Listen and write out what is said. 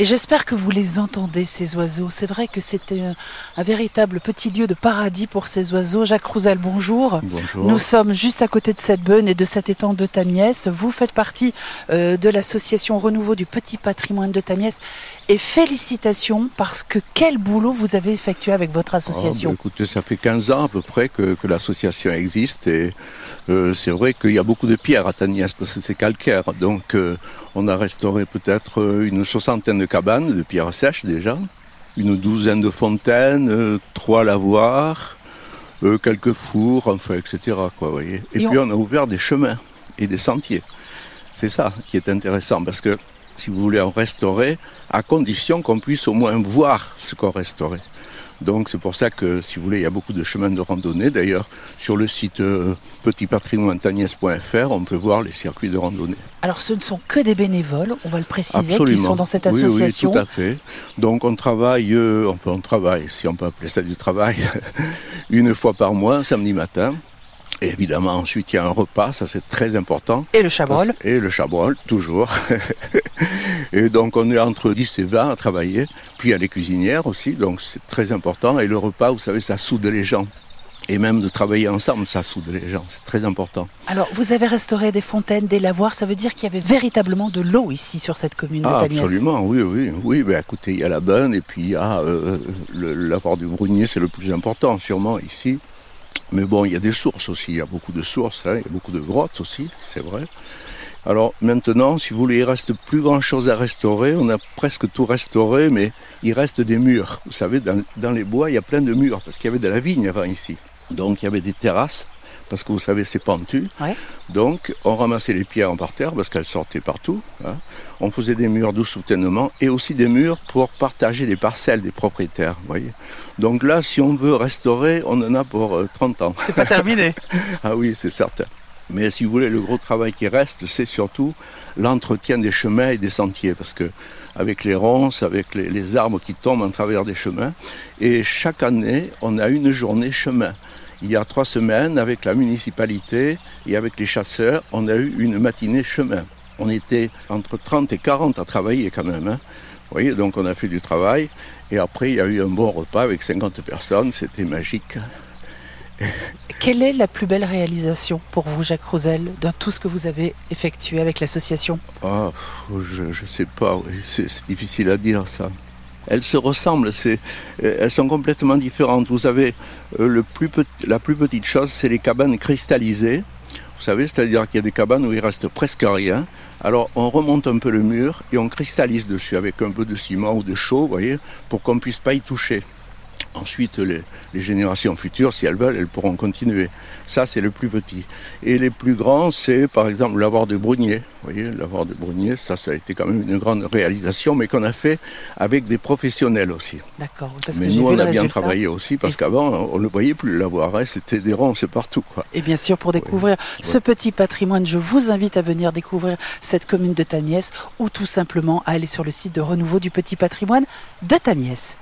Et j'espère que vous les entendez, ces oiseaux. C'est vrai que c'est un, un, véritable petit lieu de paradis pour ces oiseaux. Jacques Rouzel, bonjour. Bonjour. Nous sommes juste à côté de cette beune et de cet étang de Tamiès. Vous faites partie euh, de l'association Renouveau du Petit Patrimoine de Tamiès. Et félicitations parce que quel boulot vous avez effectué avec votre association. Ah, bah, écoutez, ça fait 15 ans à peu près que, que l'association existe et euh, c'est vrai qu'il y a beaucoup de pierres à Tamiès parce que c'est calcaire. Donc euh, on a restauré peut-être une soixantaine de cabanes de pierres sèches déjà, une douzaine de fontaines, euh, trois lavoirs, euh, quelques fours, enfin, etc. Quoi, voyez. Et, Et puis on- on... a ouvert des chemins et des sentiers. C'est ça qui est intéressant parce que si vous voulez en restaurer, à condition qu'on puisse au moins voir ce qu'on restaurait. Donc c'est pour ça que, si vous voulez, il y a beaucoup de chemins de randonnée. D'ailleurs, sur le site euh, petitpatrimoinetagnès.fr, on peut voir les circuits de randonnée. Alors ce ne sont que des bénévoles, on va le préciser, qui sont dans cette Oui, association. Oui, tout à fait. Donc on travaille, euh, enfin on travaille, si on peut appeler ça du travail, une fois par mois, samedi matin. Et évidemment, ensuite, il y a un repas, ça c'est très important. Et le chabrol. Et le chabrol, toujours. et donc on est entre 10 et 20 à travailler. Puis il y a les cuisinières aussi, donc c'est très important. Et le repas, vous savez, ça soude les gens. Et même de travailler ensemble, ça soude les gens. C'est très important. Alors vous avez restauré des fontaines, des lavoirs, ça veut dire qu'il y avait véritablement de l'eau ici sur cette commune Ah, de absolument, oui, oui. Oui, ben écoutez, il y a la bonne et puis il y a euh, le l'avoir du Brunier, c'est le plus important, sûrement, ici. Mais bon, il y a des sources aussi, il y a beaucoup de sources, hein, il y a beaucoup de grottes aussi, c'est vrai. Alors maintenant, si vous voulez, il reste plus grand chose à restaurer. On a presque tout restauré, mais il reste des murs. Vous savez, dans, dans les bois, il y a plein de murs, parce qu'il y avait de la vigne avant ici. Donc il y avait des terrasses, parce que vous savez, c'est pentu. Ouais. Donc on ramassait les pierres par terre, parce qu'elles sortaient partout. hein. On faisait des murs de soutènement et aussi des murs pour partager les parcelles des propriétaires. Voyez. Donc là, si on veut restaurer, on en a pour euh, 30 ans. C'est pas terminé. Ah oui, c'est certain. Mais si vous voulez, le gros travail qui reste, c'est surtout l'entretien des chemins et des sentiers, parce que avec les ronces, avec les, les arbres qui tombent en travers des chemins, et chaque année, on a une journée chemin. Il y a trois semaines, avec la municipalité et avec les chasseurs, on a eu une matinée chemin. On était entre 30 et 40 à travailler quand même. hein. Vous voyez, donc on a fait du travail. Et après, il y a eu un bon repas avec 50 personnes. C'était magique. Quelle est la plus belle réalisation pour vous, Jacques Rosel, dans tout ce que vous avez effectué avec l'association? Pff, je ne sais pas, c'est difficile à dire ça. Elles se ressemblent, euh, elles sont complètement différentes. Vous avez euh, la plus petite chose, c'est les cabanes cristallisées. Vous savez, c'est-à-dire qu'il y a des cabanes où il reste presque rien. Alors on remonte un peu le mur et on cristallise dessus avec un peu de ciment ou de chaux, vous voyez, pour qu'on puisse pas y toucher. Ensuite, les, les générations futures, si elles veulent, elles pourront continuer. Ça, c'est le plus petit. Et les plus grands, c'est par exemple l'avoir de Brunier. Vous voyez, l'avoir de Brunier, ça, ça a été quand même une grande réalisation, mais qu'on a fait avec des professionnels aussi. D'accord. Mais que nous, on a bien résultat. travaillé aussi, parce qu'avant, on ne voyait plus l'avoir. Hein, C'était des ronds, c'est partout. Quoi. Et bien sûr, pour découvrir ce petit patrimoine, je vous invite à venir découvrir cette commune de Tamiès ou tout simplement à aller sur le site de renouveau du petit patrimoine de Tamiès.